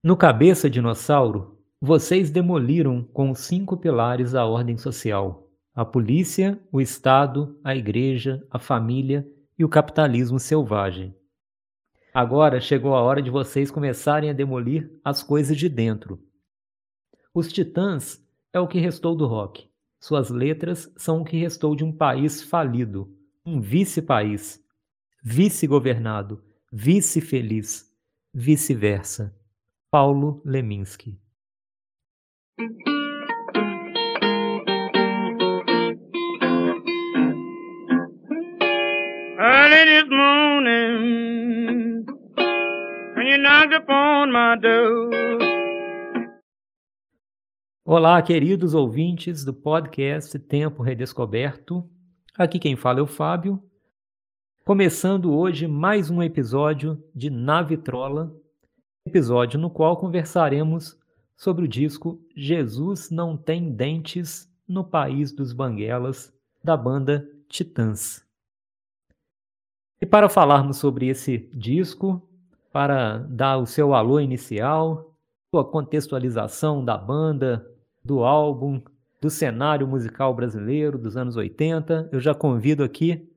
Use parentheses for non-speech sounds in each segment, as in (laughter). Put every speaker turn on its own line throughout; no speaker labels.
No Cabeça Dinossauro, vocês demoliram com os cinco pilares a ordem social: a polícia, o Estado, a igreja, a família e o capitalismo selvagem. Agora chegou a hora de vocês começarem a demolir as coisas de dentro. Os Titãs é o que restou do rock. Suas letras são o que restou de um país falido, um vice-país, vice-governado, vice-feliz, vice-versa. Paulo Leminski Early this morning, when you knocked upon my door. Olá, queridos ouvintes do podcast Tempo Redescoberto. Aqui quem fala é o Fábio. Começando hoje mais um episódio de Nave Trola, episódio no qual conversaremos sobre o disco Jesus Não Tem Dentes no País dos Banguelas, da banda Titãs. E para falarmos sobre esse disco, para dar o seu alô inicial, sua contextualização da banda, do álbum, do cenário musical brasileiro dos anos 80, eu já convido aqui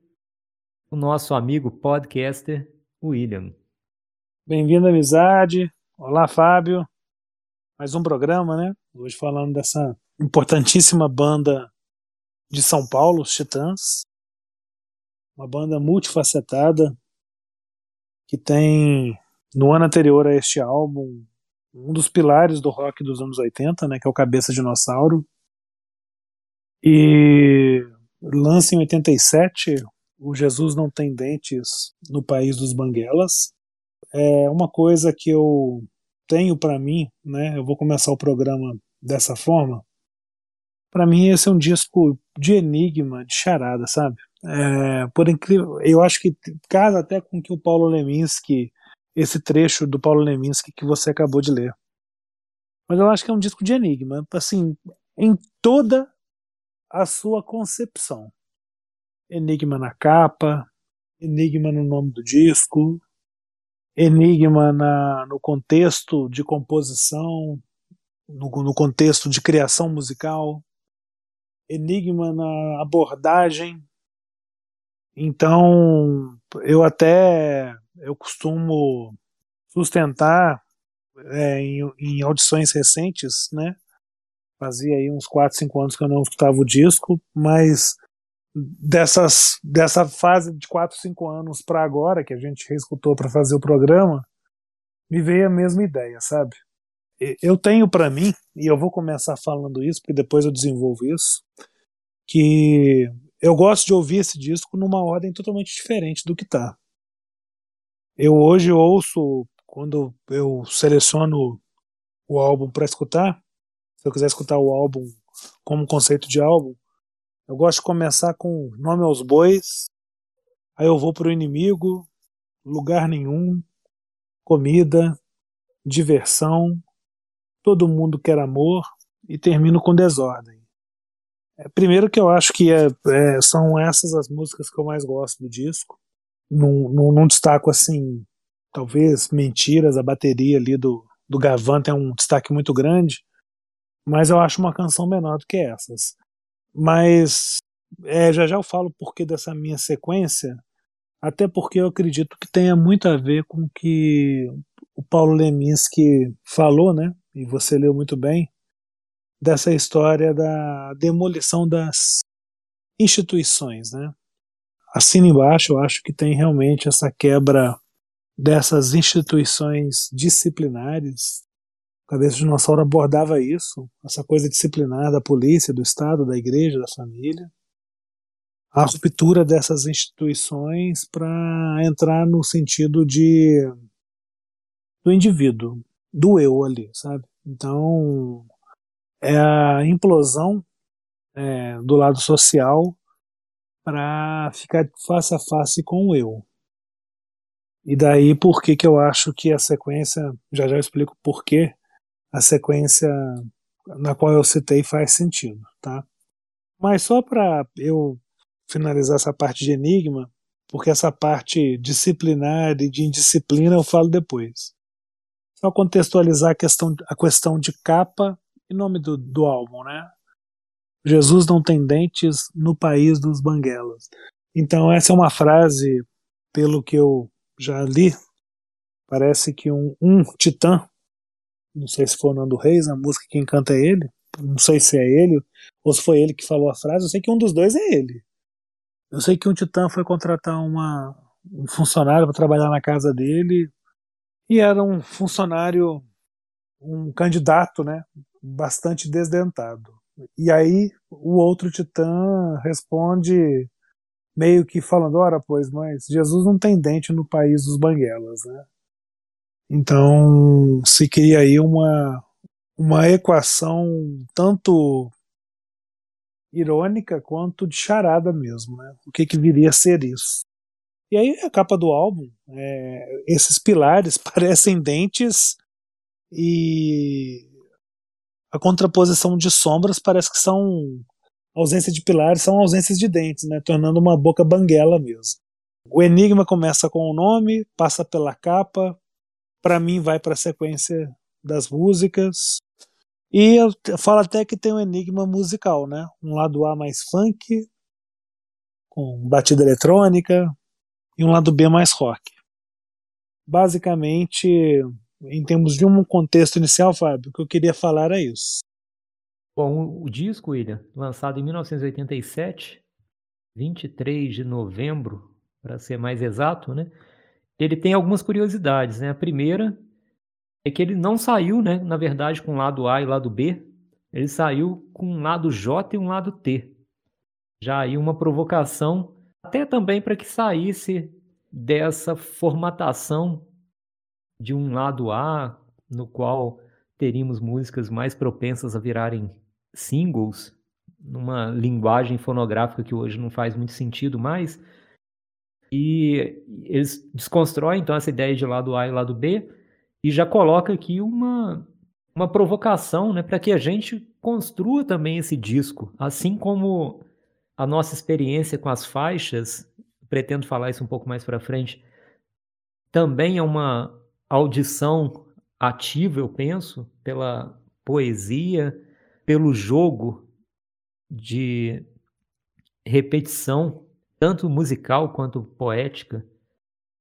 o nosso amigo podcaster William.
Bem-vindo, amizade. Olá, Fábio. Mais um programa, né? Hoje falando dessa importantíssima banda de São Paulo, os Titãs. Uma banda multifacetada que tem, no ano anterior a este álbum, um dos pilares do rock dos anos 80, né, que é o Cabeça Dinossauro. E lança em 87 o Jesus Não Tem Dentes no País dos Banguelas. É uma coisa que eu tenho para mim, né, eu vou começar o programa dessa forma. Para mim esse é um disco de enigma, de charada, sabe? É, por incrível, eu acho que casa até com que o Paulo Leminski esse trecho do Paulo Leminski que você acabou de ler. Mas eu acho que é um disco de enigma, assim, em toda a sua concepção. Enigma na capa, enigma no nome do disco, enigma na, no contexto de composição, no, no contexto de criação musical, enigma na abordagem. Então, eu até eu costumo sustentar é, em, em, audições recentes, né? Fazia aí uns 4, 5 anos que eu não escutava o disco, mas dessas, dessa fase de 4, 5 anos para agora, que a gente reescutou para fazer o programa, me veio a mesma ideia, sabe? Eu tenho para mim, e eu vou começar falando isso, porque depois eu desenvolvo isso, que eu gosto de ouvir esse disco numa ordem totalmente diferente do que tá. Eu hoje ouço, quando eu seleciono o álbum para escutar, se eu quiser escutar o álbum como conceito de álbum, eu gosto de começar com Nome aos Bois, aí eu vou para o inimigo, lugar nenhum, comida, diversão, todo mundo quer amor e termino com desordem. É, primeiro que eu acho que é, é, são essas as músicas que eu mais gosto do disco não, não, não destaco assim, talvez mentiras, a bateria ali do, do Gavan tem um destaque muito grande, mas eu acho uma canção menor do que essas. Mas é, já já eu falo porque dessa minha sequência, até porque eu acredito que tenha muito a ver com o que o Paulo Leminski falou, né? E você leu muito bem, dessa história da demolição das instituições, né? Assina embaixo, eu acho que tem realmente essa quebra dessas instituições disciplinares. Cabeça de dinossauro abordava isso, essa coisa disciplinar da polícia, do Estado, da igreja, da família. A ruptura dessas instituições para entrar no sentido de do indivíduo, do eu ali, sabe? Então, é a implosão é, do lado social para ficar face a face com o eu. E daí por que que eu acho que a sequência, já já eu explico por que a sequência na qual eu citei faz sentido, tá? Mas só para eu finalizar essa parte de enigma, porque essa parte disciplinar e de indisciplina eu falo depois. só contextualizar a questão, a questão de capa e nome do, do álbum, né? Jesus não tem dentes no país dos banguelas. Então essa é uma frase, pelo que eu já li, parece que um, um titã, não sei se foi o Nando Reis, a música quem canta é ele, não sei se é ele ou se foi ele que falou a frase, eu sei que um dos dois é ele. Eu sei que um titã foi contratar uma, um funcionário para trabalhar na casa dele e era um funcionário, um candidato, né, bastante desdentado. E aí o outro titã responde meio que falando, ora pois, mas Jesus não tem dente no país dos banguelas, né? Então se cria aí uma, uma equação tanto irônica quanto de charada mesmo, né? O que, que viria a ser isso? E aí a capa do álbum, é, esses pilares (laughs) parecem dentes e a contraposição de sombras parece que são ausência de pilares, são ausências de dentes, né? Tornando uma boca banguela mesmo. O enigma começa com o nome, passa pela capa, para mim vai para a sequência das músicas, e eu falo até que tem um enigma musical, né? Um lado A mais funk, com batida eletrônica, e um lado B mais rock. Basicamente, em termos de um contexto inicial, Fábio, o que eu queria falar é isso.
Bom, o disco, William, lançado em 1987, 23 de novembro, para ser mais exato, né? Ele tem algumas curiosidades, né? A primeira é que ele não saiu, né, na verdade, com lado A e lado B, ele saiu com um lado J e um lado T. Já aí uma provocação, até também para que saísse dessa formatação de um lado A, no qual teríamos músicas mais propensas a virarem singles, numa linguagem fonográfica que hoje não faz muito sentido mais. E eles desconstroem então essa ideia de lado A e lado B e já coloca aqui uma, uma provocação né, para que a gente construa também esse disco, assim como a nossa experiência com as faixas, pretendo falar isso um pouco mais para frente, também é uma audição ativa, eu penso, pela poesia, pelo jogo de repetição, tanto musical quanto poética,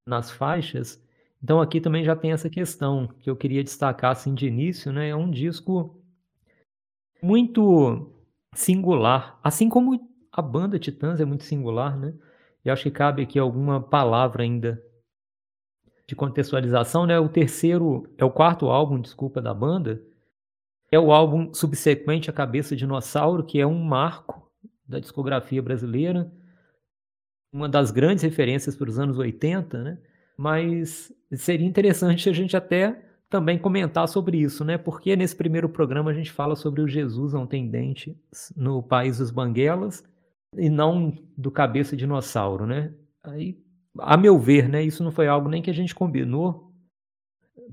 nas faixas, então aqui também já tem essa questão que eu queria destacar assim de início, né? É um disco muito singular, assim como a banda Titãs é muito singular, né? E acho que cabe aqui alguma palavra ainda de contextualização, né? O terceiro, é o quarto álbum, desculpa, da banda. É o álbum subsequente à Cabeça Dinossauro, que é um marco da discografia brasileira, uma das grandes referências para os anos 80, né? mas seria interessante a gente até também comentar sobre isso, né? Porque nesse primeiro programa a gente fala sobre o Jesus não tem dente no país dos banguelas e não do cabeça dinossauro, né? Aí, a meu ver, né, isso não foi algo nem que a gente combinou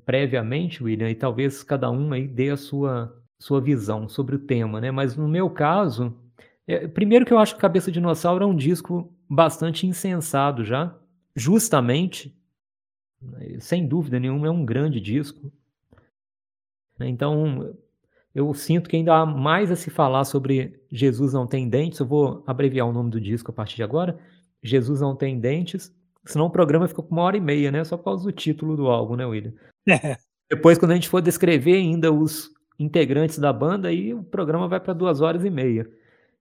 previamente, William, e talvez cada um aí dê a sua sua visão sobre o tema, né? Mas no meu caso, é, primeiro que eu acho que Cabeça Dinossauro é um disco bastante insensado já, justamente sem dúvida nenhuma, é um grande disco. Então, eu sinto que ainda há mais a se falar sobre Jesus Não Tem Dentes. Eu vou abreviar o nome do disco a partir de agora. Jesus Não Tem Dentes. Senão o programa fica com uma hora e meia, né? Só por causa do título do álbum, né, William? É. (laughs) Depois, quando a gente for descrever ainda os integrantes da banda, aí o programa vai para duas horas e meia.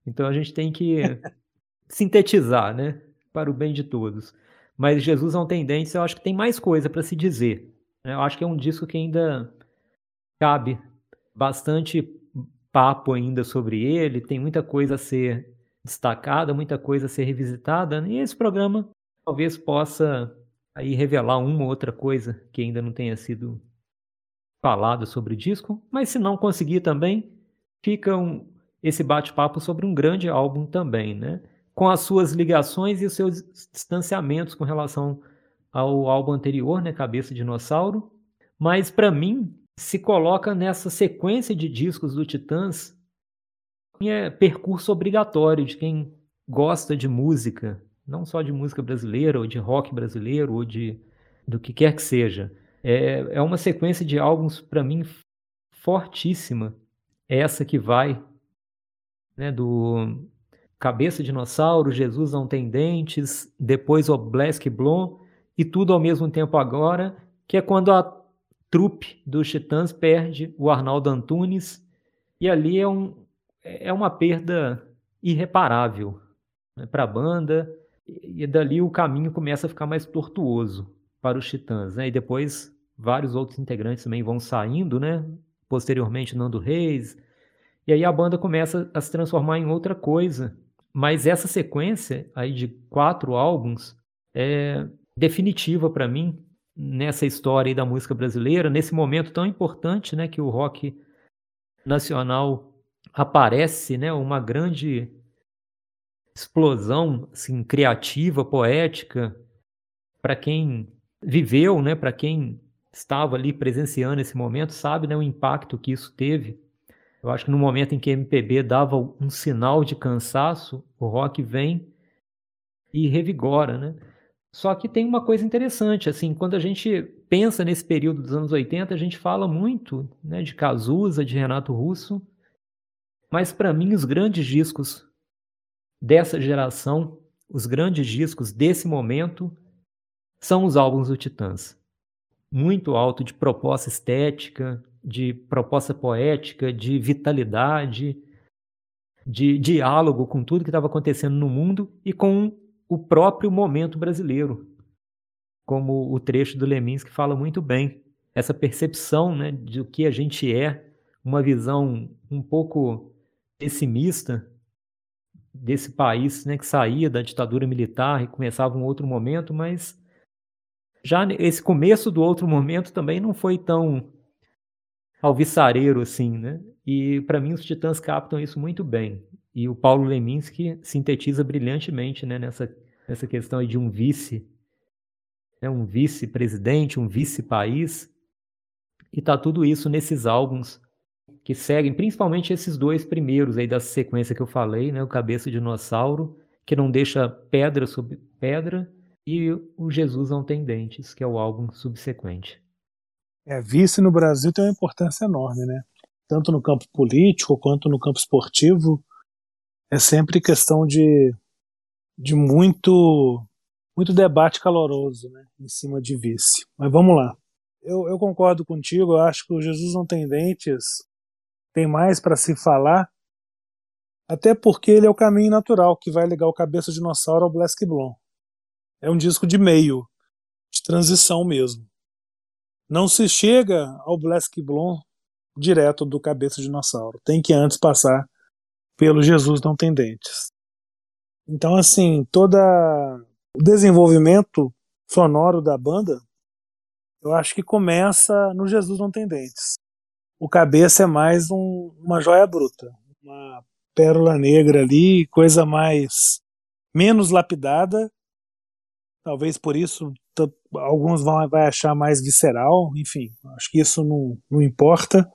Então a gente tem que (laughs) sintetizar, né? Para o bem de todos. Mas Jesus não tem dentes, eu acho que tem mais coisa para se dizer. Né? Eu acho que é um disco que ainda cabe bastante papo ainda sobre ele, tem muita coisa a ser destacada, muita coisa a ser revisitada, e esse programa talvez possa aí revelar uma ou outra coisa que ainda não tenha sido falado sobre o disco, mas se não conseguir também, fica um, esse bate-papo sobre um grande álbum também, né? Com as suas ligações e os seus distanciamentos com relação ao álbum anterior, né, Cabeça Dinossauro. Mas para mim, se coloca nessa sequência de discos do Titãs, é percurso obrigatório de quem gosta de música, não só de música brasileira ou de rock brasileiro ou de do que quer que seja. É, é uma sequência de álbuns, para mim, fortíssima. Essa que vai né, do Cabeça Dinossauro, Jesus Não Tem Dentes, depois o Blask Blom, e tudo ao mesmo tempo agora, que é quando a trupe dos Titãs perde o Arnaldo Antunes, e ali é, um, é uma perda irreparável né, para a banda, e dali o caminho começa a ficar mais tortuoso para os Titãs, né? E depois vários outros integrantes também vão saindo, né? Posteriormente Nando Reis, e aí a banda começa a se transformar em outra coisa. Mas essa sequência aí de quatro álbuns é definitiva para mim nessa história da música brasileira, nesse momento tão importante, né, que o rock nacional aparece, né, uma grande explosão assim, criativa, poética, para quem viveu, né, para quem estava ali presenciando esse momento, sabe né, o impacto que isso teve. Eu acho que no momento em que a MPB dava um sinal de cansaço, o rock vem e revigora, né? Só que tem uma coisa interessante, assim, quando a gente pensa nesse período dos anos 80, a gente fala muito né, de Cazuza, de Renato Russo, mas para mim os grandes discos dessa geração, os grandes discos desse momento, são os álbuns do Titãs. Muito alto de proposta estética, de proposta poética, de vitalidade, de diálogo com tudo que estava acontecendo no mundo e com o próprio momento brasileiro, como o trecho do Leminski fala muito bem. Essa percepção né, de o que a gente é, uma visão um pouco pessimista desse país né, que saía da ditadura militar e começava um outro momento, mas já esse começo do outro momento também não foi tão alvissareiro assim, né? E para mim os Titãs captam isso muito bem. E o Paulo Leminski sintetiza brilhantemente né, nessa, nessa questão de um vice, né, um vice-presidente, um vice-país. E tá tudo isso nesses álbuns que seguem, principalmente esses dois primeiros aí da sequência que eu falei, né? O Cabeça de Dinossauro, que não deixa pedra sobre pedra, e o Jesus Não Tem Dentes, que é o álbum subsequente.
É, vice no Brasil tem uma importância enorme, né? Tanto no campo político quanto no campo esportivo. É sempre questão de, de muito, muito debate caloroso né, em cima de vice. Mas vamos lá. Eu, eu concordo contigo, eu acho que o Jesus Não Tem Dentes tem mais para se falar, até porque ele é o caminho natural que vai ligar o Cabeça Dinossauro ao Black Blom. É um disco de meio, de transição mesmo. Não se chega ao Black Blom direto do Cabeça de Dinossauro. Tem que antes passar pelo Jesus Não Tem Dentes. Então, assim, todo o desenvolvimento sonoro da banda, eu acho que começa no Jesus Não Tem Dentes o cabeça é mais um, uma joia bruta, uma pérola negra ali, coisa mais menos lapidada. Talvez por isso alguns vão vai achar mais visceral, enfim, acho que isso não, não importa.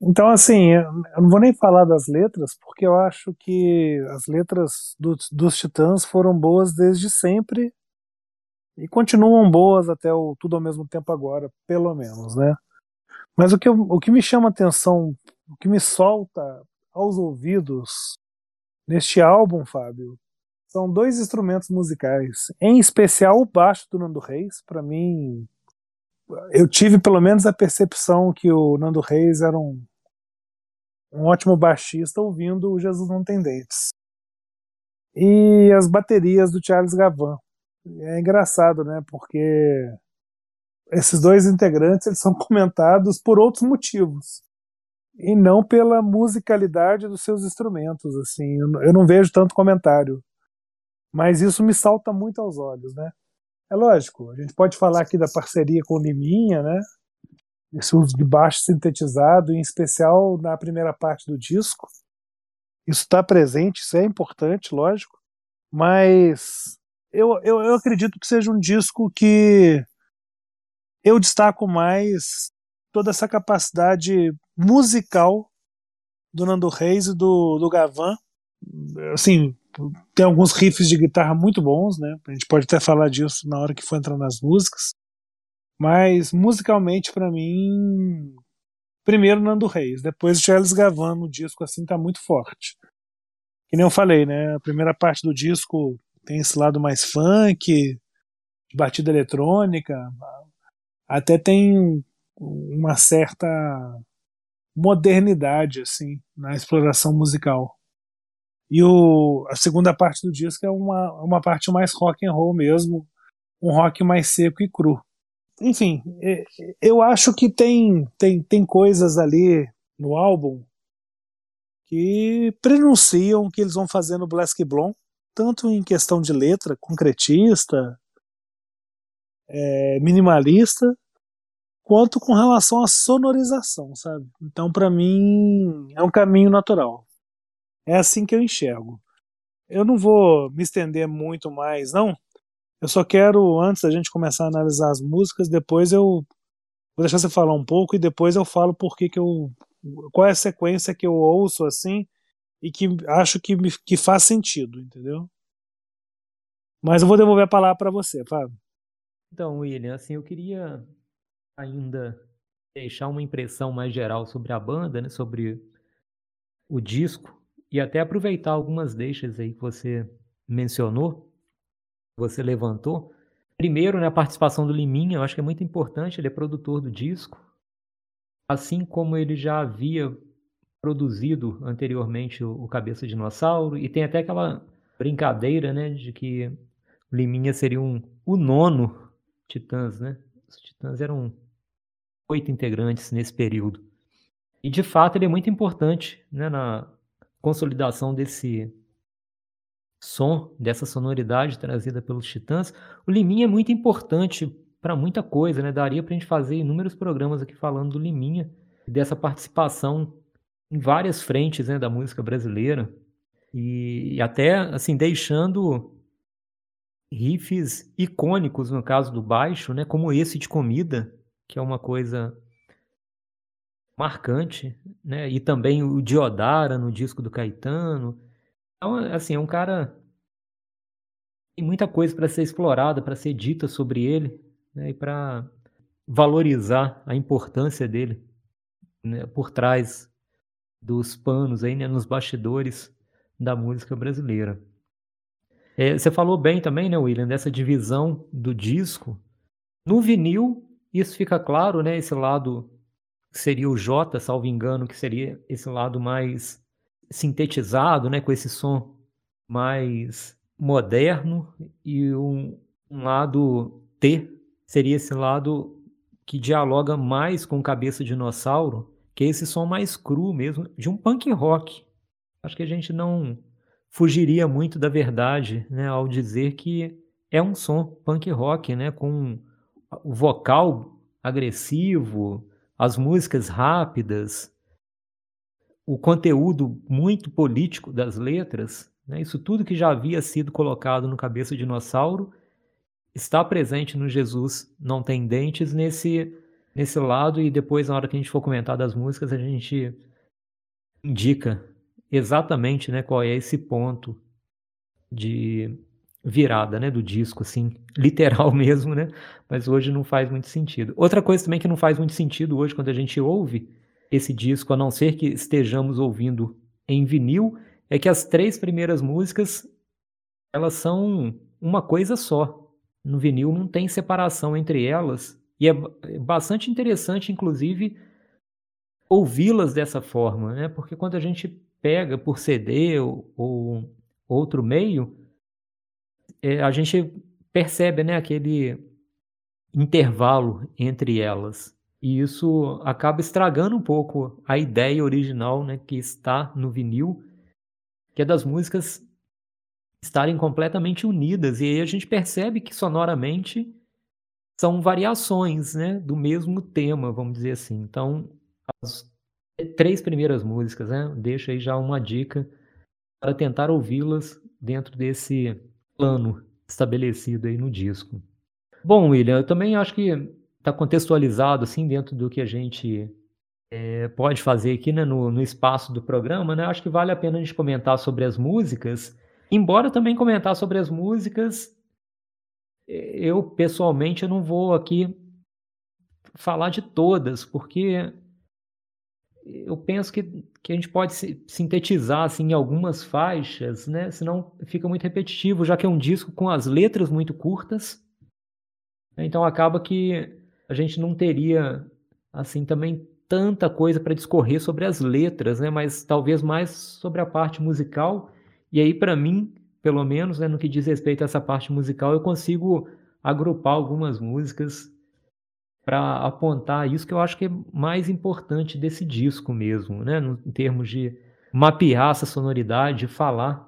Então, assim, eu não vou nem falar das letras, porque eu acho que as letras do, dos Titãs foram boas desde sempre e continuam boas até o tudo ao mesmo tempo agora, pelo menos, né? Mas o que, o que me chama atenção, o que me solta aos ouvidos neste álbum, Fábio, são dois instrumentos musicais. Em especial o baixo do Nando Reis. Para mim, eu tive pelo menos a percepção que o Nando Reis era um, um ótimo baixista ouvindo o Jesus Não Tem Dentes. E as baterias do Charles Gavan. É engraçado, né? Porque esses dois integrantes eles são (laughs) comentados por outros motivos e não pela musicalidade dos seus instrumentos assim eu não vejo tanto comentário mas isso me salta muito aos olhos né? É lógico a gente pode falar aqui da parceria com o Liminha né? Esse uso de baixo sintetizado em especial na primeira parte do disco. Isso está presente isso é importante lógico. Mas eu, eu, eu acredito que seja um disco que eu destaco mais toda essa capacidade musical do Nando Reis e do, do Gavan. Assim, tem alguns riffs de guitarra muito bons, né? A gente pode até falar disso na hora que for entrar nas músicas. Mas musicalmente, para mim, primeiro Nando Reis, depois Charles Gavan no disco assim tá muito forte. Que nem eu falei, né? A primeira parte do disco tem esse lado mais funk, batida eletrônica, até tem uma certa modernidade assim na exploração musical. E o, a segunda parte do disco é uma, uma parte mais rock and roll mesmo, um rock mais seco e cru. Enfim, eu acho que tem, tem, tem coisas ali no álbum que prenunciam o que eles vão fazer no Black Blonde, tanto em questão de letra, concretista, é, minimalista, quanto com relação à sonorização, sabe? Então, para mim, é um caminho natural. É assim que eu enxergo. Eu não vou me estender muito mais, não. Eu só quero, antes da gente começar a analisar as músicas, depois eu vou deixar você falar um pouco e depois eu falo por que que eu qual é a sequência que eu ouço assim e que acho que, me, que faz sentido, entendeu? Mas eu vou devolver a palavra para você, Fábio.
Então, William, assim, eu queria ainda deixar uma impressão mais geral sobre a banda, né, sobre o disco e até aproveitar algumas deixas aí que você mencionou, você levantou. Primeiro, né, a participação do Liminha, eu acho que é muito importante, ele é produtor do disco, assim como ele já havia produzido anteriormente o, o Cabeça de Dinossauro, e tem até aquela brincadeira, né, de que o Liminha seria um, o nono Titãs, né? Os Titãs eram oito integrantes nesse período. E de fato ele é muito importante né, na consolidação desse som, dessa sonoridade trazida pelos Titãs. O Liminha é muito importante para muita coisa, né? Daria para a gente fazer inúmeros programas aqui falando do Liminha, dessa participação em várias frentes né, da música brasileira e, e até assim deixando riffs icônicos no caso do baixo, né, como esse de comida, que é uma coisa marcante, né? E também o Diodara no disco do Caetano. Então, assim, é um cara tem muita coisa para ser explorada, para ser dita sobre ele, né? E para valorizar a importância dele né? por trás dos panos aí, né? nos bastidores da música brasileira. É, você falou bem também, né, William, dessa divisão do disco. No vinil, isso fica claro, né? Esse lado que seria o J, salvo engano, que seria esse lado mais sintetizado, né? Com esse som mais moderno e um, um lado T seria esse lado que dialoga mais com cabeça de dinossauro, que é esse som mais cru mesmo, de um punk rock. Acho que a gente não fugiria muito da verdade, né, ao dizer que é um som punk rock, né, com o vocal agressivo, as músicas rápidas, o conteúdo muito político das letras, né, isso tudo que já havia sido colocado no Cabeça de Dinossauro está presente no Jesus Não Tem Dentes nesse, nesse lado, e depois, na hora que a gente for comentar das músicas, a gente indica exatamente né, qual é esse ponto de virada, né, do disco, assim, (laughs) literal mesmo, né? Mas hoje não faz muito sentido. Outra coisa também que não faz muito sentido hoje quando a gente ouve esse disco, a não ser que estejamos ouvindo em vinil, é que as três primeiras músicas elas são uma coisa só. No vinil não tem separação entre elas e é, é bastante interessante, inclusive, ouvi-las dessa forma, né? Porque quando a gente pega por CD ou, ou outro meio, é, a gente percebe né, aquele intervalo entre elas. E isso acaba estragando um pouco a ideia original né, que está no vinil, que é das músicas estarem completamente unidas. E aí a gente percebe que sonoramente são variações né, do mesmo tema, vamos dizer assim. Então, as três primeiras músicas, né, deixa aí já uma dica para tentar ouvi-las dentro desse plano estabelecido aí no disco. Bom, William, eu também acho que está contextualizado assim dentro do que a gente é, pode fazer aqui né, no, no, espaço do programa, né? Acho que vale a pena a gente comentar sobre as músicas, embora também comentar sobre as músicas, eu pessoalmente eu não vou aqui falar de todas, porque eu penso que, que a gente pode sintetizar assim, em algumas faixas, né? senão fica muito repetitivo, já que é um disco com as letras muito curtas. Então acaba que a gente não teria assim também tanta coisa para discorrer sobre as letras, né? mas talvez mais sobre a parte musical. E aí, para mim, pelo menos, né, no que diz respeito a essa parte musical, eu consigo agrupar algumas músicas para apontar isso que eu acho que é mais importante desse disco mesmo, né, no, em termos de mapear essa sonoridade, falar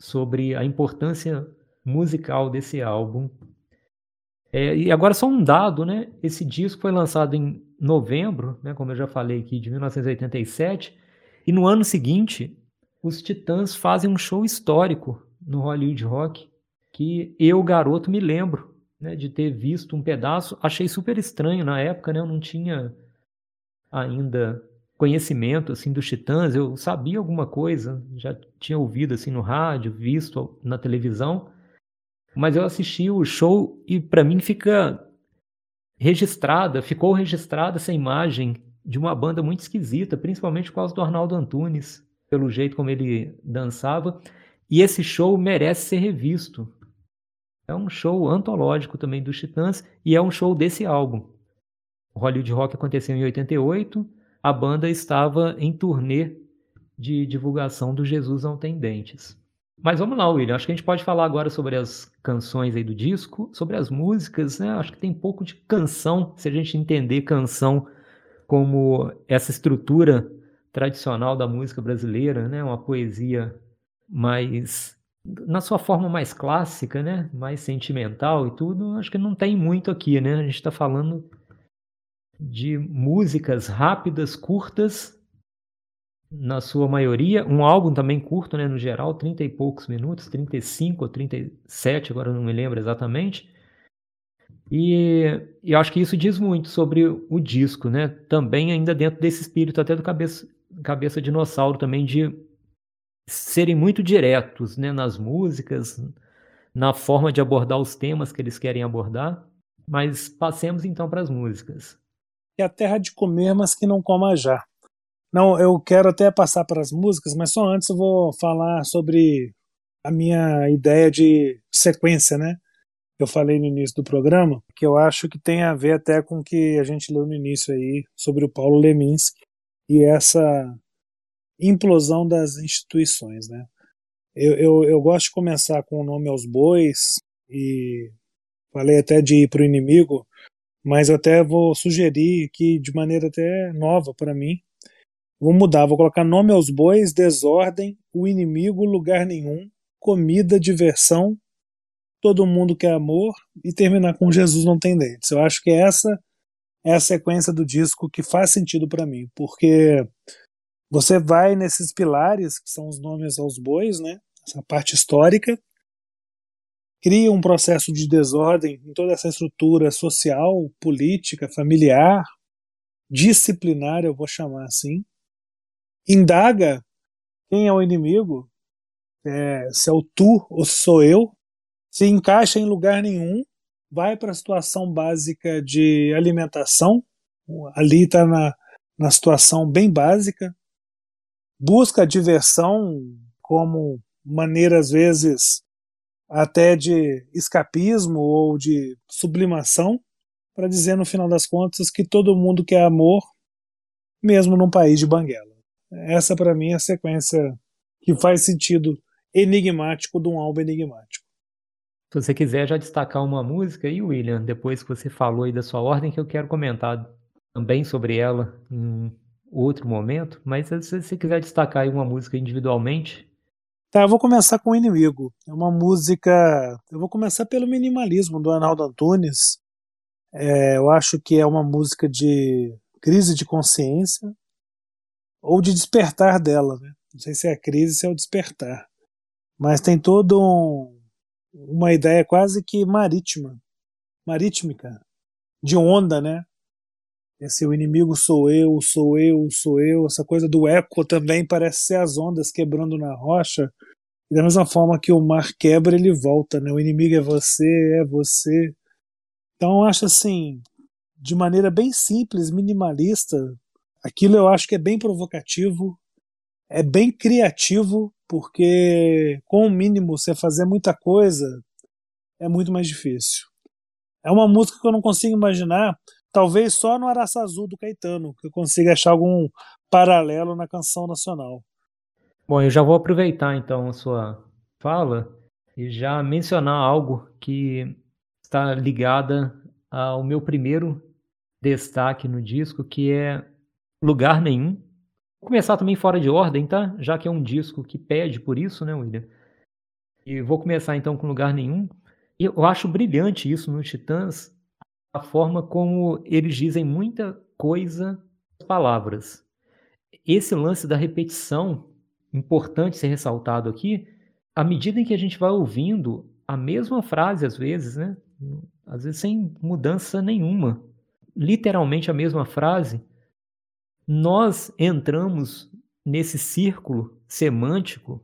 sobre a importância musical desse álbum. É, e agora só um dado, né? Esse disco foi lançado em novembro, né, como eu já falei aqui, de 1987, e no ano seguinte os Titãs fazem um show histórico no Hollywood Rock que eu, garoto, me lembro né, de ter visto um pedaço. Achei super estranho na época, né? Eu não tinha ainda conhecimento assim dos Titãs. Eu sabia alguma coisa, já tinha ouvido assim no rádio, visto na televisão, mas eu assisti o show e para mim fica registrada, ficou registrada essa imagem de uma banda muito esquisita, principalmente por causa do Arnaldo Antunes pelo jeito como ele dançava. E esse show merece ser revisto. É um show antológico também dos Titãs e é um show desse álbum. O Hollywood Rock aconteceu em 88, a banda estava em turnê de divulgação do Jesus Não Tem Dentes. Mas vamos lá, William. Acho que a gente pode falar agora sobre as canções aí do disco, sobre as músicas, né? Acho que tem pouco de canção, se a gente entender canção como essa estrutura tradicional da música brasileira, né? Uma poesia mais na sua forma mais clássica, né? Mais sentimental e tudo. Acho que não tem muito aqui, né? A gente está falando de músicas rápidas, curtas, na sua maioria. Um álbum também curto, né? No geral, 30 e poucos minutos, 35 ou 37, agora não me lembro exatamente. E, e acho que isso diz muito sobre o disco, né? Também ainda dentro desse espírito até do cabeça, cabeça dinossauro também de serem muito diretos né, nas músicas, na forma de abordar os temas que eles querem abordar. Mas passemos então para as músicas.
É a terra de comer, mas que não coma já. Não, eu quero até passar para as músicas, mas só antes eu vou falar sobre a minha ideia de sequência, né? Eu falei no início do programa, que eu acho que tem a ver até com o que a gente leu no início aí sobre o Paulo Leminski, e essa implosão das instituições. Né? Eu, eu, eu gosto de começar com o nome aos bois e falei até de ir para o inimigo, mas eu até vou sugerir que de maneira até nova para mim, vou mudar, vou colocar nome aos bois, desordem, o inimigo, lugar nenhum, comida, diversão, todo mundo quer amor e terminar com Jesus não tem dentes. Eu acho que essa é a sequência do disco que faz sentido para mim, porque você vai nesses pilares, que são os nomes aos bois, né? essa parte histórica, cria um processo de desordem em toda essa estrutura social, política, familiar, disciplinar, eu vou chamar assim, indaga quem é o inimigo, é, se é o tu ou sou eu, se encaixa em lugar nenhum vai para a situação básica de alimentação, ali está na, na situação bem básica, busca a diversão como maneira, às vezes, até de escapismo ou de sublimação, para dizer, no final das contas, que todo mundo quer amor, mesmo num país de banguela. Essa, para mim, é a sequência que faz sentido enigmático de um álbum enigmático.
Se você quiser já destacar uma música aí, William, depois que você falou aí da sua ordem, que eu quero comentar também sobre ela em outro momento, mas se você quiser destacar uma música individualmente.
Tá, eu vou começar com o Inimigo. É uma música. Eu vou começar pelo minimalismo do Arnaldo Antunes. É, eu acho que é uma música de crise de consciência ou de despertar dela, né? Não sei se é a crise, se é o despertar. Mas tem todo um, uma ideia quase que marítima, marítmica, de onda, né? Esse o inimigo sou eu, sou eu, sou eu, essa coisa do eco também parece ser as ondas quebrando na rocha. E da mesma forma que o mar quebra, ele volta, né? O inimigo é você, é você. Então eu acho assim, de maneira bem simples, minimalista. Aquilo eu acho que é bem provocativo, é bem criativo, porque com o mínimo você fazer muita coisa é muito mais difícil. É uma música que eu não consigo imaginar, talvez só no Araça Azul do Caetano, que eu consiga achar algum paralelo na canção nacional.
Bom, eu já vou aproveitar então a sua fala e já mencionar algo que está ligada ao meu primeiro destaque no disco, que é Lugar Nenhum. Vou começar também fora de ordem, tá? Já que é um disco que pede por isso, né, William? E vou começar então com Lugar Nenhum. Eu acho brilhante isso nos Titãs, a forma como eles dizem muita coisa palavras. Esse lance da repetição, importante ser ressaltado aqui, à medida em que a gente vai ouvindo a mesma frase, às vezes, né? Às vezes sem mudança nenhuma, literalmente a mesma frase, nós entramos nesse círculo semântico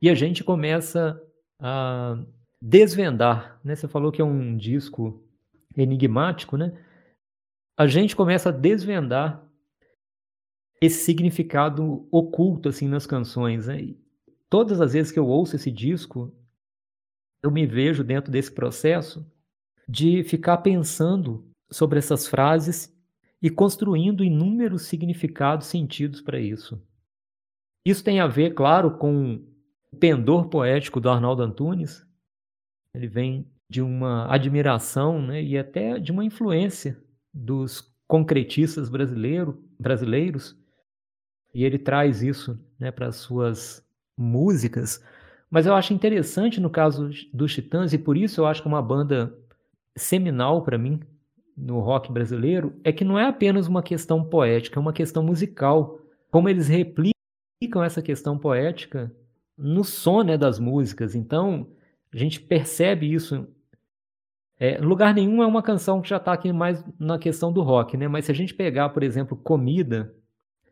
e a gente começa a desvendar, né? Você falou que é um disco enigmático, né? A gente começa a desvendar esse significado oculto assim nas canções, né? todas as vezes que eu ouço esse disco, eu me vejo dentro desse processo de ficar pensando sobre essas frases e construindo inúmeros significados, sentidos para isso. Isso tem a ver, claro, com o pendor poético do Arnaldo Antunes. Ele vem de uma admiração né, e até de uma influência dos concretistas brasileiro, brasileiros, e ele traz isso né, para as suas músicas. Mas eu acho interessante no caso dos Titãs, e por isso eu acho que é uma banda seminal para mim no rock brasileiro, é que não é apenas uma questão poética, é uma questão musical. Como eles replicam essa questão poética no som né, das músicas. Então, a gente percebe isso. É, lugar nenhum é uma canção que já está aqui mais na questão do rock, né? Mas se a gente pegar, por exemplo, Comida,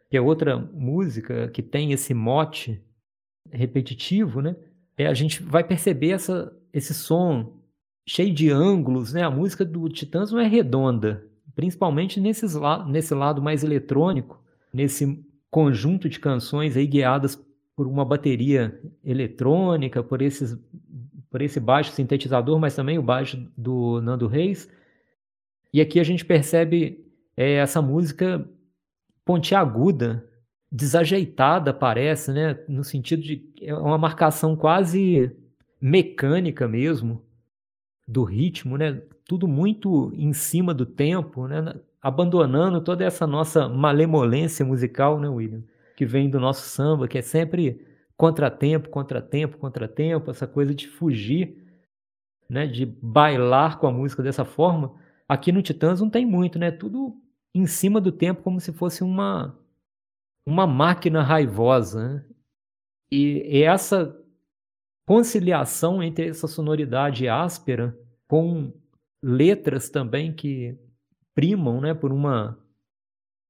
que é outra música que tem esse mote repetitivo, né? É, a gente vai perceber essa, esse som cheio de ângulos, né? A música do Titãs não é redonda, principalmente nesses la nesse lado mais eletrônico, nesse conjunto de canções aí guiadas por uma bateria eletrônica, por esses por esse baixo sintetizador, mas também o baixo do Nando Reis. E aqui a gente percebe é, essa música pontiaguda, desajeitada, parece, né? No sentido de é uma marcação quase mecânica mesmo do ritmo, né? Tudo muito em cima do tempo, né? Abandonando toda essa nossa malemolência musical, né, William? Que vem do nosso samba, que é sempre contratempo, contratempo, contratempo, essa coisa de fugir, né? De bailar com a música dessa forma. Aqui no Titãs não tem muito, né? Tudo em cima do tempo, como se fosse uma uma máquina raivosa. Né? E essa conciliação entre essa sonoridade áspera com letras também que primam né, por, uma,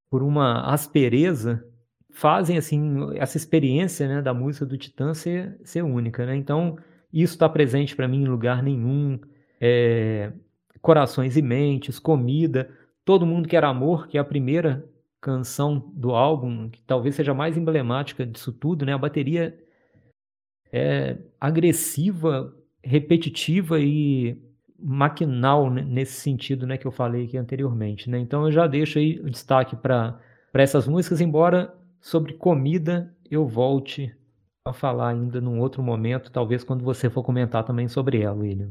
por uma aspereza fazem assim essa experiência né, da música do Titã ser, ser única. Né? Então, isso está presente para mim em lugar nenhum. É, Corações e Mentes, Comida, Todo Mundo Quer Amor, que é a primeira canção do álbum, que talvez seja mais emblemática disso tudo, né? A bateria é agressiva, repetitiva e maquinal nesse sentido, né, que eu falei aqui anteriormente, né? Então eu já deixo aí o destaque para para essas músicas, embora sobre comida eu volte a falar ainda num outro momento, talvez quando você for comentar também sobre ela, William.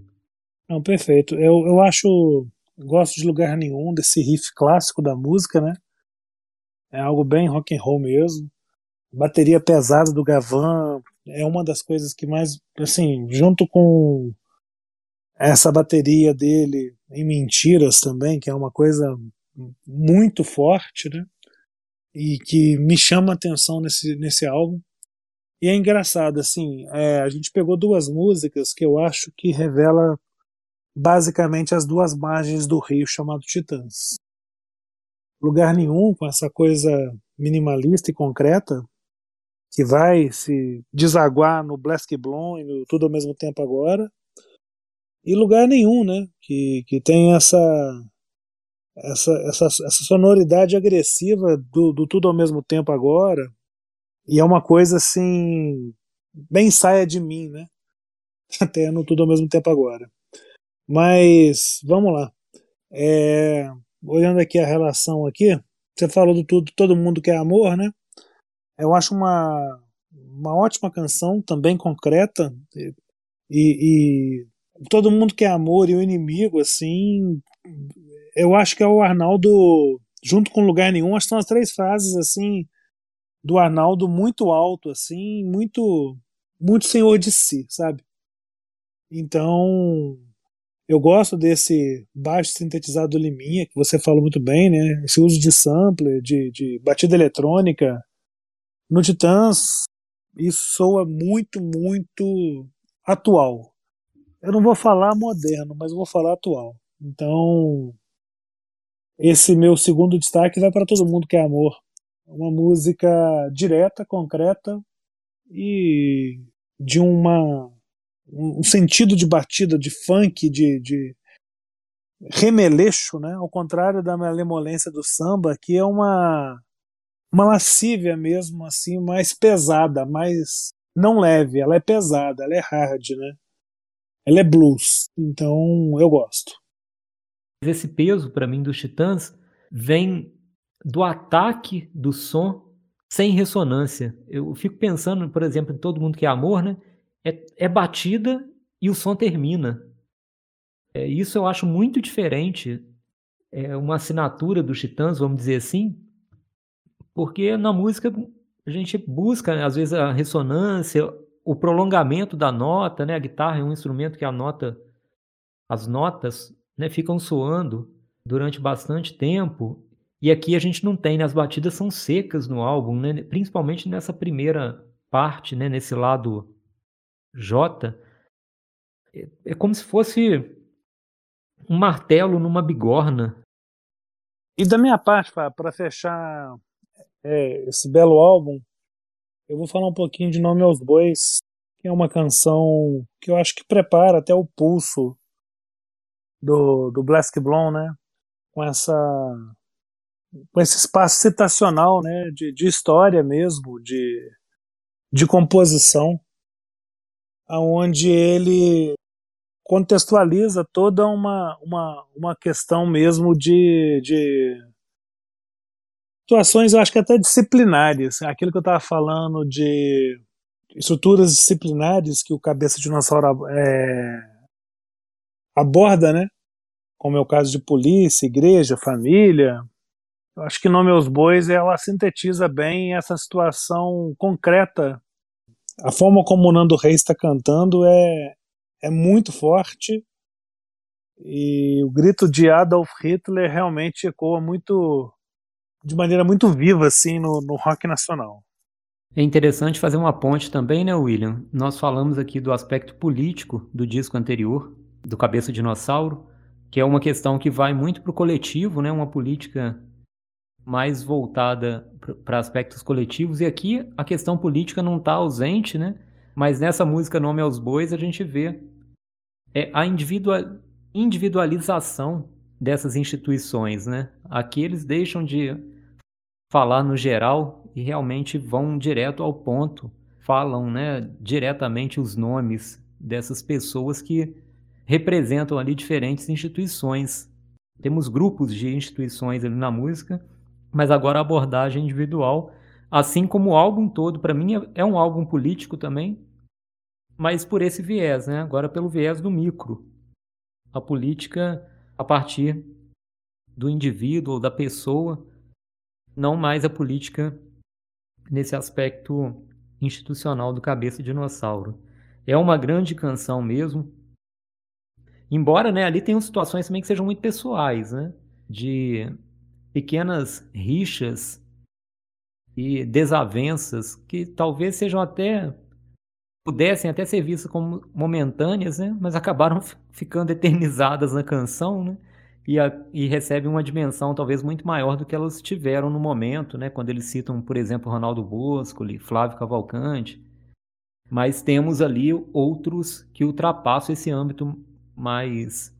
Não, perfeito. Eu, eu acho, gosto de lugar nenhum desse riff clássico da música, né? É algo bem rock and roll mesmo. Bateria pesada do Gavan é uma das coisas que mais, assim, junto com essa bateria dele em Mentiras também, que é uma coisa muito forte, né? E que me chama a atenção nesse, nesse álbum. E é engraçado, assim, é, a gente pegou duas músicas que eu acho que revela basicamente as duas margens do rio chamado Titãs lugar nenhum com essa coisa minimalista e concreta que vai se desaguar no Black Blom e no tudo ao mesmo tempo agora e lugar nenhum, né? Que, que tem essa essa, essa, essa sonoridade agressiva do, do tudo ao mesmo tempo agora, e é uma coisa assim, bem saia de mim, né? (laughs) Até no tudo ao mesmo tempo agora. Mas vamos lá. É, olhando aqui a relação aqui, você falou do tudo, todo mundo quer amor, né? Eu acho uma, uma ótima canção, também concreta, e, e todo mundo quer amor e o inimigo, assim, eu acho que é o Arnaldo, junto com Lugar Nenhum, acho que são as três frases, assim, do Arnaldo muito alto, assim, muito, muito senhor de si, sabe? Então, eu gosto desse baixo sintetizado do Liminha, que você falou muito bem, né? Esse uso de sampler, de, de batida eletrônica. No Titãs, isso soa muito, muito atual. Eu não vou falar moderno, mas vou falar atual. Então, esse meu segundo destaque vai para todo mundo que é amor. Uma música direta, concreta e de uma um sentido de batida, de funk, de, de remeleixo, né? ao contrário da malemolência do samba, que é uma, uma lascívia mesmo, assim, mais pesada, mais não leve, ela é pesada, ela é hard, né? Ela é blues, então eu gosto.
Esse peso para mim dos Titãs vem do ataque do som sem ressonância. Eu fico pensando, por exemplo, em Todo Mundo que é Amor, né? é, é batida e o som termina. É, isso eu acho muito diferente. É uma assinatura dos Titãs, vamos dizer assim, porque na música a gente busca, né, às vezes, a ressonância, o prolongamento da nota, né? A guitarra é um instrumento que a nota, as notas, né, ficam soando durante bastante tempo. E aqui a gente não tem, né? as batidas são secas no álbum, né? principalmente nessa primeira parte, né? nesse lado J, é, é como se fosse um martelo numa bigorna.
E da minha parte, para fechar é, esse belo álbum, eu vou falar um pouquinho de Nome aos Bois, que é uma canção que eu acho que prepara até o pulso do, do Blask Blom, né? Com essa com esse espaço citacional, né? De, de história mesmo, de, de composição onde ele contextualiza toda uma, uma, uma questão mesmo de, de situações, eu acho que até disciplinares. Aquilo que eu estava falando de estruturas disciplinares que o Cabeça de Dinossauro é, aborda, né? Como é o caso de polícia, igreja, família. Eu acho que Nome aos Bois ela sintetiza bem essa situação concreta a forma como o Nando Reis está cantando é, é muito forte e o grito de Adolf Hitler realmente ecoa muito de maneira muito viva assim no, no rock nacional.
É interessante fazer uma ponte também, né, William? Nós falamos aqui do aspecto político do disco anterior, do Cabeça Dinossauro, que é uma questão que vai muito para o coletivo, né? Uma política mais voltada para aspectos coletivos. E aqui a questão política não está ausente, né? Mas nessa música Nome aos Bois a gente vê é, a individualização dessas instituições, né? Aqui eles deixam de falar no geral e realmente vão direto ao ponto, falam, né, diretamente os nomes dessas pessoas que representam ali diferentes instituições. Temos grupos de instituições ali na música mas agora a abordagem individual, assim como o álbum todo, para mim é, é um álbum político também, mas por esse viés, né? Agora pelo viés do micro. A política a partir do indivíduo ou da pessoa, não mais a política nesse aspecto institucional do cabeça dinossauro. É uma grande canção mesmo. Embora, né, ali tenham situações também que sejam muito pessoais, né? De pequenas rixas e desavenças que talvez sejam até pudessem até ser vistas como momentâneas, né? mas acabaram ficando eternizadas na canção, né? E, a, e recebem uma dimensão talvez muito maior do que elas tiveram no momento, né? Quando eles citam, por exemplo, Ronaldo Boscoli, Flávio Cavalcante, mas temos ali outros que ultrapassam esse âmbito mais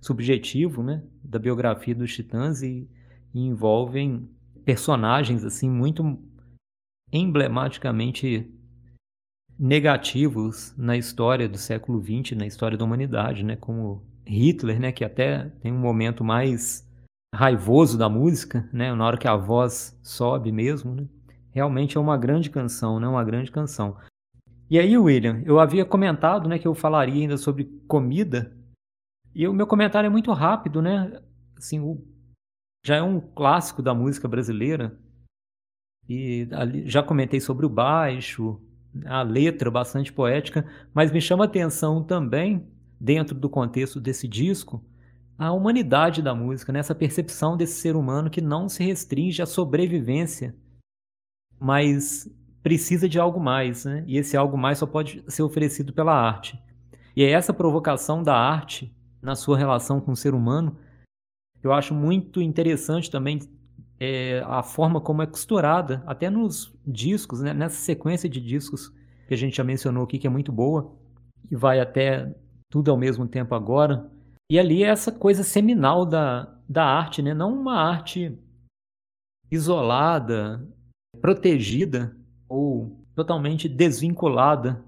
subjetivo, né, da biografia dos Titãs e, e envolvem personagens assim muito emblematicamente negativos na história do século XX, na história da humanidade, né, como Hitler, né, que até tem um momento mais raivoso da música, né, na hora que a voz sobe mesmo, né, realmente é uma grande canção, né, uma grande canção. E aí, William, eu havia comentado, né, que eu falaria ainda sobre comida, e o meu comentário é muito rápido, né, assim, o, já é um clássico da música brasileira, e ali, já comentei sobre o baixo, a letra bastante poética, mas me chama atenção também, dentro do contexto desse disco, a humanidade da música, né? essa percepção desse ser humano que não se restringe à sobrevivência, mas precisa de algo mais, né? e esse algo mais só pode ser oferecido pela arte. E é essa provocação da arte na sua relação com o ser humano eu acho muito interessante também é, a forma como é costurada, até nos discos, né? nessa sequência de discos que a gente já mencionou aqui, que é muito boa, e vai até tudo ao mesmo tempo agora. E ali é essa coisa seminal da, da arte, né? não uma arte isolada, protegida ou totalmente desvinculada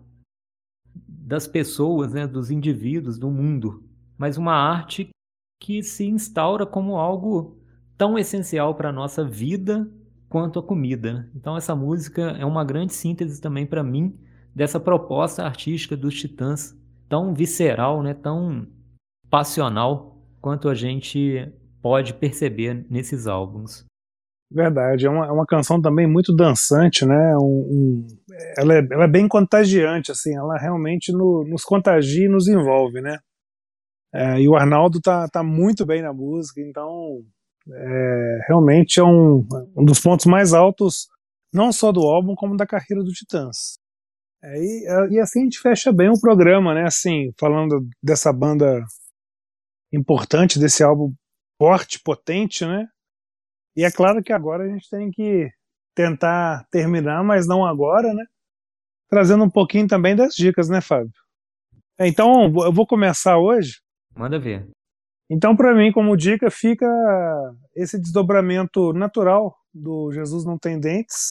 das pessoas, né? dos indivíduos, do mundo, mas uma arte que se instaura como algo tão essencial para a nossa vida quanto a comida. Então essa música é uma grande síntese também para mim dessa proposta artística dos Titãs, tão visceral, né, tão passional quanto a gente pode perceber nesses álbuns.
Verdade, é uma, é uma canção também muito dançante, né? Um, um, ela, é, ela, é, bem contagiante, assim, ela realmente no, nos contagia e nos envolve, né? É, e o Arnaldo tá, tá muito bem na música, então é, realmente é um, um dos pontos mais altos, não só do álbum, como da carreira do Titãs. É, e, é, e, assim a gente fecha bem o programa, né? Assim, falando dessa banda importante, desse álbum forte, potente, né? E é claro que agora a gente tem que tentar terminar, mas não agora, né? Trazendo um pouquinho também das dicas, né, Fábio? Então, eu vou começar hoje.
Manda ver.
Então, para mim, como dica, fica esse desdobramento natural do Jesus Não Tem Dentes,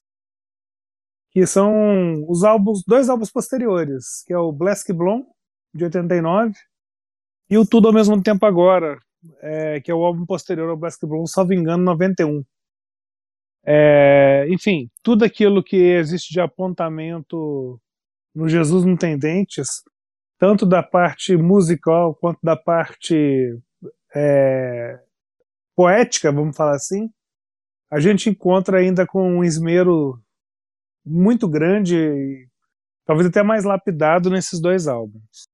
que são os álbuns, dois álbuns posteriores, que é o Blask Blom, de 89, e o Tudo ao Mesmo Tempo Agora, é, que é o álbum posterior ao Blask Blom, salvo engano, 91. É, enfim, tudo aquilo que existe de apontamento no Jesus Não Tem Dentes, tanto da parte musical quanto da parte é, poética, vamos falar assim, a gente encontra ainda com um esmero muito grande, talvez até mais lapidado nesses dois álbuns.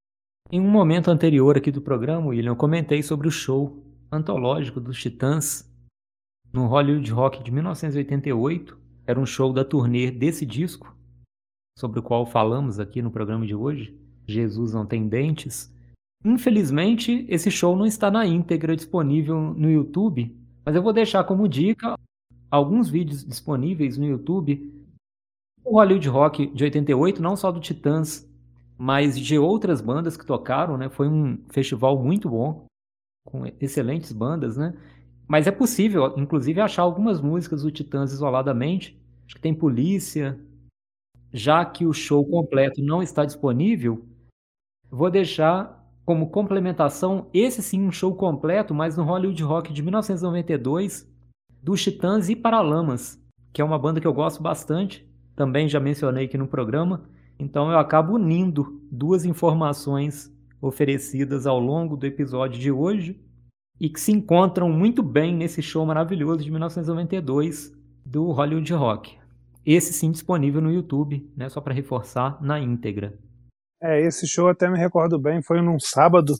Em um momento anterior aqui do programa, William, eu comentei sobre o show antológico dos Titãs no Hollywood Rock de 1988. Era um show da turnê desse disco, sobre o qual falamos aqui no programa de hoje. Jesus não tem dentes. Infelizmente, esse show não está na íntegra disponível no YouTube, mas eu vou deixar como dica alguns vídeos disponíveis no YouTube. O Hollywood Rock de 88, não só do Titãs, mas de outras bandas que tocaram, né? Foi um festival muito bom, com excelentes bandas, né? Mas é possível, inclusive, achar algumas músicas do Titãs isoladamente. Acho que tem Polícia. Já que o show completo não está disponível, vou deixar como complementação, esse sim um show completo, mas no Hollywood Rock de 1992, dos Titãs e Paralamas, que é uma banda que eu gosto bastante, também já mencionei aqui no programa, então eu acabo unindo duas informações oferecidas ao longo do episódio de hoje e que se encontram muito bem nesse show maravilhoso de 1992 do Hollywood Rock. Esse sim disponível no YouTube, né, só para reforçar na íntegra.
É, esse show até me recordo bem, foi num sábado,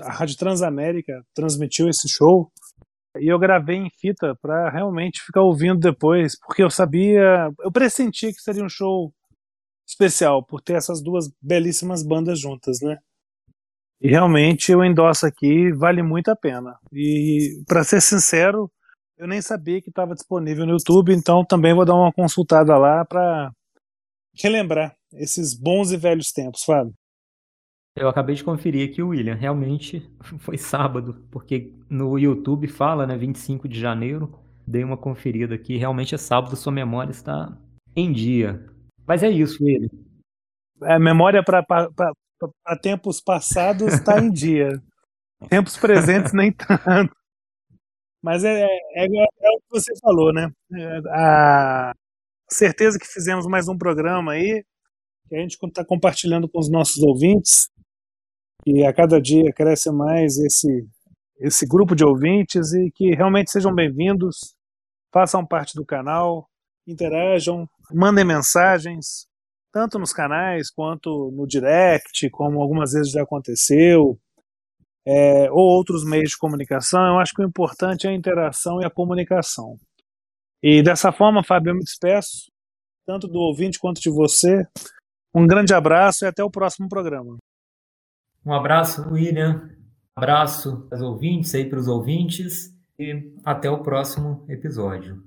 a Rádio Transamérica transmitiu esse show e eu gravei em fita para realmente ficar ouvindo depois, porque eu sabia, eu pressenti que seria um show especial por ter essas duas belíssimas bandas juntas, né? E realmente eu endosso aqui, vale muito a pena. E para ser sincero, eu nem sabia que estava disponível no YouTube, então também vou dar uma consultada lá para relembrar esses bons e velhos tempos, Fábio.
Eu acabei de conferir aqui, William. Realmente (laughs) foi sábado, porque no YouTube fala, né? 25 de janeiro. Dei uma conferida aqui. Realmente é sábado, sua memória está em dia. Mas é isso, William.
A é, memória para tempos passados está em dia. (laughs) Tempos presentes nem tanto. Mas é, é, é, o que você falou, né? É, a certeza que fizemos mais um programa aí, que a gente está compartilhando com os nossos ouvintes, e a cada dia cresce mais esse, esse grupo de ouvintes e que realmente sejam bem-vindos, façam parte do canal, interajam, mandem mensagens, tanto nos canais quanto no direct, como algumas vezes já aconteceu, é, ou outros meios de comunicação. Eu acho que o importante é a interação e a comunicação. E dessa forma, Fábio, eu me despeço, tanto do ouvinte quanto de você. Um grande abraço e até o próximo programa.
Um abraço, William. Abraço aos ouvintes aí para os ouvintes e até o próximo episódio.